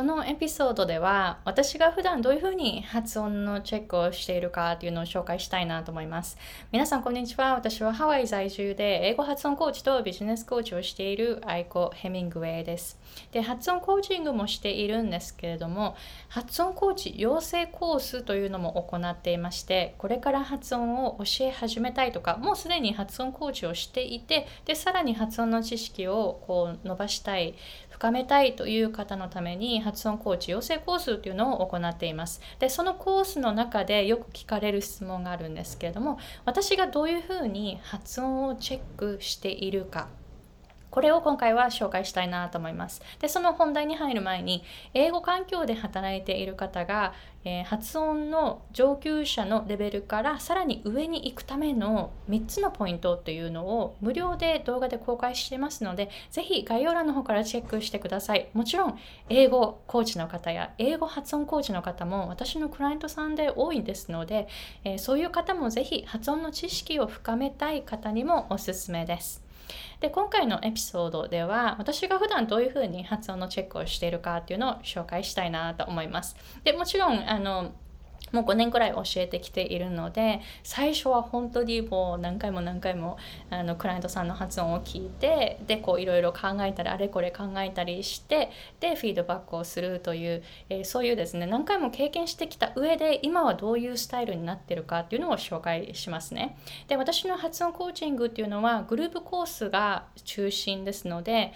このエピソードでは私が普段どういうふうに発音のチェックをしているかというのを紹介したいなと思います。皆さんこんにちは。私はハワイ在住で英語発音コーチとビジネスコーチをしているアイコ・ヘミングウェイです。で、発音コーチングもしているんですけれども、発音コーチ養成コースというのも行っていまして、これから発音を教え始めたいとか、もうすでに発音コーチをしていて、で、さらに発音の知識をこう伸ばしたい、深めたいという方のために発音コーチ養成コースというのを行っています。で、そのコースの中でよく聞かれる質問があるんですけれども、私がどういうふうに発音をチェックしているかこれを今回は紹介したいなと思います。で、その本題に入る前に、英語環境で働いている方が、えー、発音の上級者のレベルからさらに上に行くための3つのポイントというのを無料で動画で公開してますので、ぜひ概要欄の方からチェックしてください。もちろん、英語コーチの方や英語発音コーチの方も私のクライアントさんで多いですので、えー、そういう方もぜひ発音の知識を深めたい方にもおすすめです。で今回のエピソードでは私が普段どういうふうに発音のチェックをしているかっていうのを紹介したいなと思います。でもちろんあのもう5年くらい教えてきているので最初は本当にもう何回も何回もあのクライアントさんの発音を聞いてでこういろいろ考えたりあれこれ考えたりしてでフィードバックをするという、えー、そういうですね何回も経験してきた上で今はどういうスタイルになってるかっていうのを紹介しますね。で私の発音コーチングっていうのはグループコースが中心ですので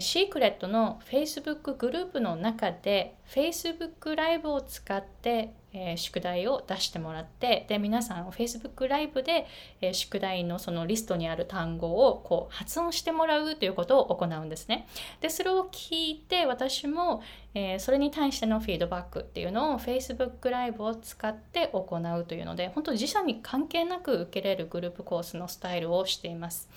シークレットの Facebook グループの中で Facebook ライブを使って、えー、宿題を出してもらってで皆さん Facebook ライブで、えー、宿題のそのリストにある単語をこう発音してもらうということを行うんですね。でそれを聞いて私も、えー、それに対してのフィードバックっていうのを Facebook ライブを使って行うというので本当自社に関係なく受けれるグループコースのスタイルをしています。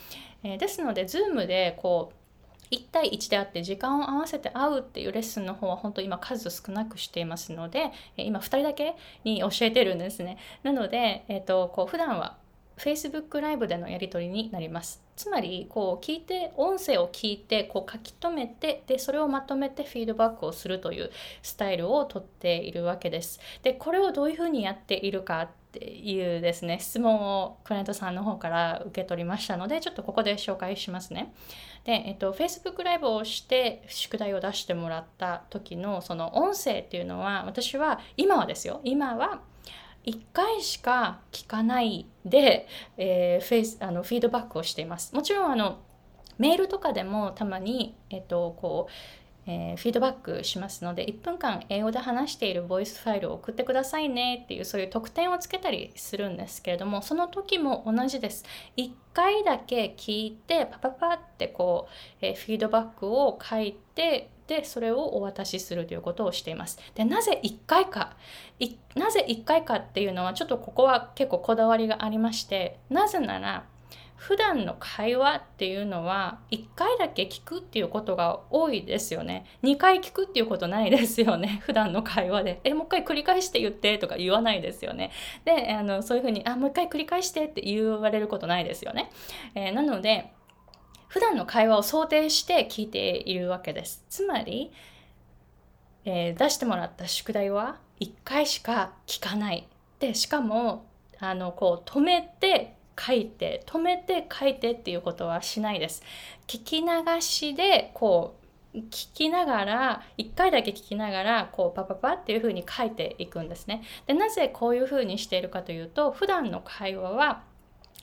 えですので Zoom でこう1対1であって時間を合わせて会うっていうレッスンの方は本当今数少なくしていますので今2人だけに教えてるんですね。なので、えーと、こう普段は Facebook ライブでのやり取りになります。つまりこう聞いて音声を聞いてこう書き留めてでそれをまとめてフィードバックをするというスタイルをとっているわけです。でこれをどういうふうにやっているかっていうですね質問をクライアントさんの方から受け取りましたのでちょっとここで紹介しますね。で、えっと、Facebook ライブをして宿題を出してもらった時のその音声っていうのは私は今はですよ今は1回しか聞かないで、えー、フェイスあのフィードバックをしています。もちろんあのメールとかでもたまに、えっと、こうえー、フィードバックしますので1分間英語で話しているボイスファイルを送ってくださいねっていうそういう特典をつけたりするんですけれどもその時も同じです。1回だけ聞いてパパパってこう、えー、フィードバックを書いてでそれをお渡しするということをしています。でなぜ1回かなぜ1回かっていうのはちょっとここは結構こだわりがありましてなぜなら普段の会話っていうのは1回だけ聞くっていうことが多いですよね。2回聞くっていうことないですよね。普段の会話で。えもう一回繰り返して言ってとか言わないですよね。であのそういうふうにあもう一回繰り返してって言われることないですよね、えー、なので普段の会話を想定して聞いているわけです。つまり、えー、出してもらった宿題は1回しか聞かない。でしかもあのこう止めて書いて止めて書いてっていうことはしないです。聞き流しでこう聞きながら1回だけ聞きながらこうパパパっていうふうに書いていくんですね。でなぜこういうふうにしているかというと普段の会話は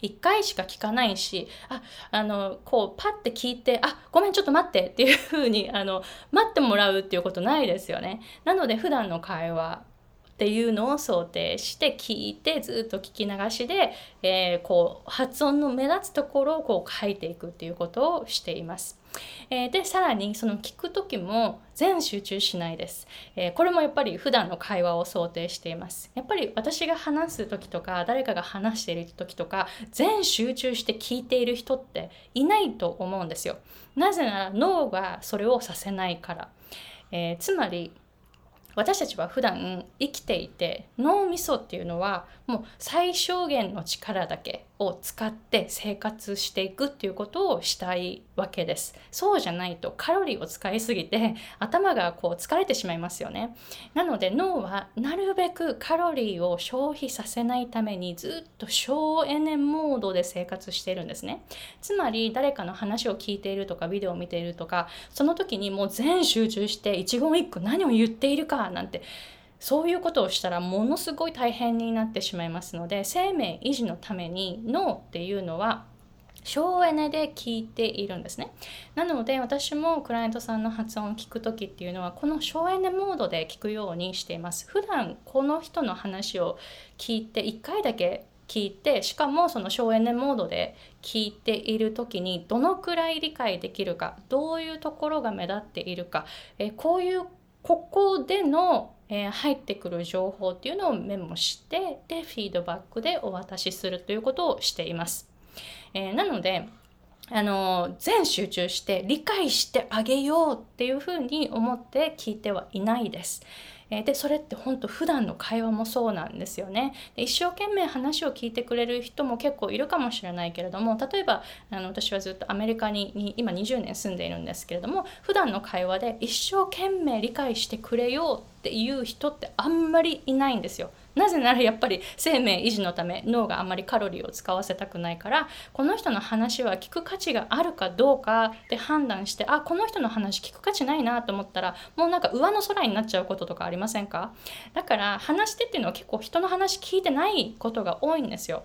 1回しか聞かないしああのこうパッて聞いてあごめんちょっと待ってっていうふうにあの待ってもらうっていうことないですよね。なので普段の会話っていうのを想定して聞いてずっと聞き流しで、えー、こう発音の目立つところをこう書いていくっていうことをしています。えー、でさらにその聞く時も全集中しないです、えー、これもやっぱり普段の会話を想定しています。やっぱり私が話す時とか誰かが話している時とか全集中して聞いている人っていないと思うんですよ。なぜなら脳がそれをさせないから、えー、つまり私たちは普段生きていて脳みそっていうのはもう最小限の力だけ。を使って生活していくっていうことをしたいわけです。そうじゃないとカロリーを使いすぎて頭がこう疲れてしまいますよね。なので脳はなるべくカロリーを消費させないためにずっと省エネモードで生活しているんですね。つまり誰かの話を聞いているとかビデオを見ているとかその時にもう全集中して一言一句何を言っているかなんてそういうことをしたらものすごい大変になってしまいますので生命維持のために脳っていうのは省エネで聞いているんですね。なので私もクライアントさんの発音を聞く時っていうのはこの省エネモードで聞くようにしています。普段この人の話を聞いて1回だけ聞いてしかもその省エネモードで聞いている時にどのくらい理解できるかどういうところが目立っているかえこういうここでのえー、入ってくる情報っていうのをメモしてでフィードバックでお渡しするということをしています。えー、なのであの全集中して理解してあげようっていうふうに思って聞いてはいないです。えでそれって本当普段の会話もそうなんですよね一生懸命話を聞いてくれる人も結構いるかもしれないけれども例えばあの私はずっとアメリカに今20年住んでいるんですけれども普段の会話で一生懸命理解してくれようっていう人ってあんまりいないんですよ。なぜならやっぱり生命維持のため脳があんまりカロリーを使わせたくないからこの人の話は聞く価値があるかどうかで判断してあこの人の話聞く価値ないなと思ったらもうなんか上の空になっちゃうこととかありませんか？だから話してっていうのは結構人の話聞いてないことが多いんですよ。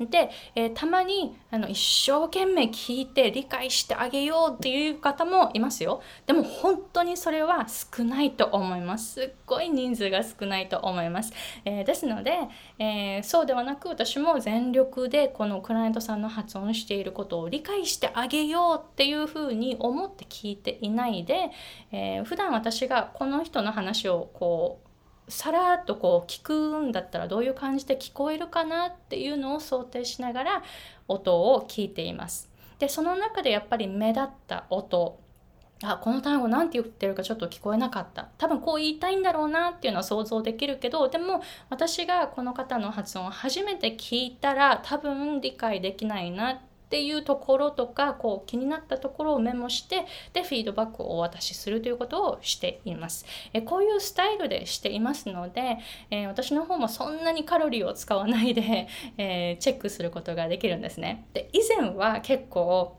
で、えー、たまにあの一生懸命聞いて理解してあげようっていう方もいますよ。でも本当にそれは少ないと思います。すっごい人数が少ないと思います。えー、ですので、えー、そうではなく私も全力でこのクライアントさんの発音していることを理解してあげようっていうふうに思って聞いていないで、えー、普段私がこの人の話をこうさらっとこう聞くんだったらどういう感じで聞こえるかなっていうのを想定しながら音を聞いています。でその中でやっぱり目立った音あこの単語何て言ってるかちょっと聞こえなかった多分こう言いたいんだろうなっていうのは想像できるけどでも私がこの方の発音を初めて聞いたら多分理解できないなってっていうところとかこう気になったところをメモしてでフィードバックをお渡しするということをしています。えこういうスタイルでしていますので、え私の方もそんなにカロリーを使わないで、えチェックすることができるんですね。で以前は結構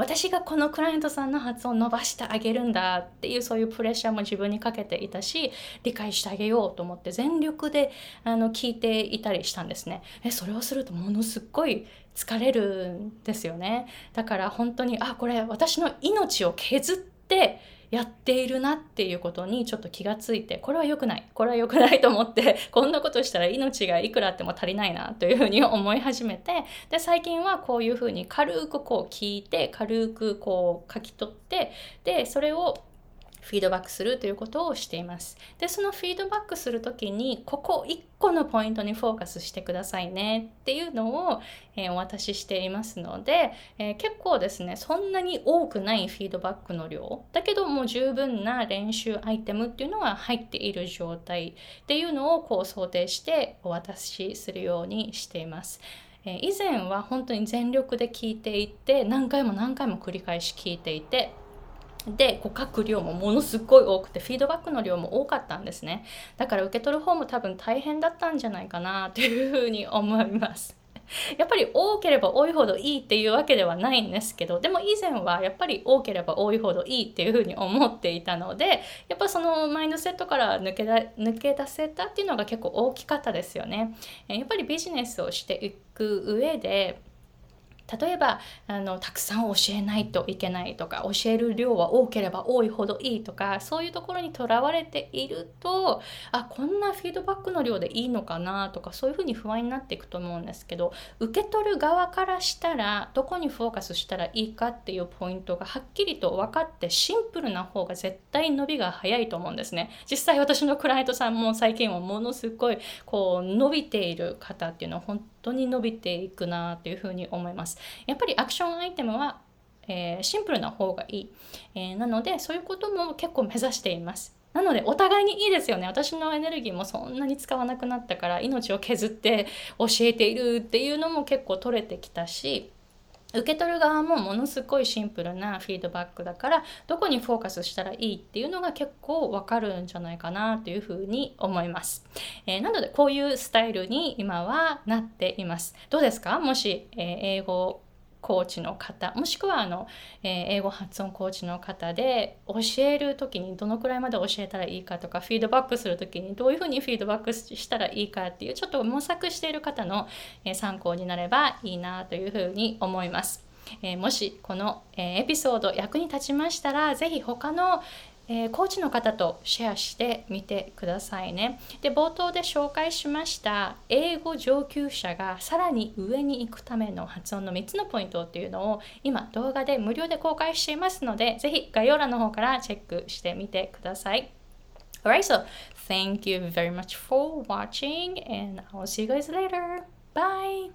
私がこのクライアントさんの発音を伸ばしてあげるんだっていうそういうプレッシャーも自分にかけていたし理解してあげようと思って全力であの聞いていたりしたんですね。えそれをするとものすっごい疲れるんですよね。だから本当にあこれ私の命を削ってやっているなっていうことにちょっと気がついてこれは良くないこれは良くないと思って こんなことしたら命がいくらあっても足りないなというふうに思い始めてで最近はこういうふうに軽くこう聞いて軽くこう書き取ってでそれをフィードバックするということをしています。で、そのフィードバックするときに、ここ1個のポイントにフォーカスしてくださいねっていうのを、えー、お渡ししていますので、えー、結構ですね、そんなに多くないフィードバックの量、だけどもう十分な練習アイテムっていうのは入っている状態っていうのをこう想定してお渡しするようにしています。以前は本当に全力で聞いていて何回も何回も繰り返し聞いていてでこう書く量もものすごい多くてフィードバックの量も多かったんですね。だから受け取る方も多分大変だったんじゃないかなというふうに思います。やっぱり多ければ多いほどいいっていうわけではないんですけどでも以前はやっぱり多ければ多いほどいいっていうふうに思っていたのでやっぱそのマインドセットから抜けだ抜け出せたっていうのが結構大きかったですよね。やっぱりビジネスをしていく上で例えばあのたくさん教えないといけないとか教える量は多ければ多いほどいいとかそういうところにとらわれているとあこんなフィードバックの量でいいのかなとかそういうふうに不安になっていくと思うんですけど受け取る側からしたらどこにフォーカスしたらいいかっていうポイントがはっきりと分かってシンプルな方が絶対伸びが早いと思うんですね。実際私のクライアントさんも最近はものすごいこう伸びている方っていうのは本当に伸びていくなというふうに思います。やっぱりアクションアイテムは、えー、シンプルな方がいい、えー、なのでそういうことも結構目指しています。なのでお互いにいいですよね私のエネルギーもそんなに使わなくなったから命を削って教えているっていうのも結構取れてきたし受け取る側もものすごいシンプルなフィードバックだからどこにフォーカスしたらいいっていうのが結構わかるんじゃないかなというふうに思います、えー、なのでこういうスタイルに今はなっています。どうですか？もし、えー、英語コーチの方もしくはあの、えー、英語発音コーチの方で教える時にどのくらいまで教えたらいいかとかフィードバックする時にどういうふうにフィードバックしたらいいかっていうちょっと模索している方の、えー、参考になればいいなというふうに思います。えー、もしこの、えエピソード役に立ちましたら是非他の、えー、コーチの方とシェアしてみてくださいね。で、冒頭で紹介しました英語上級者がさらに上に行くための発音の3つのポイントっていうのを今動画で無料で公開していますので、ぜひ概要欄の方からチェックしてみてください。Alright, so thank you very much for watching and I'll see you guys later. Bye!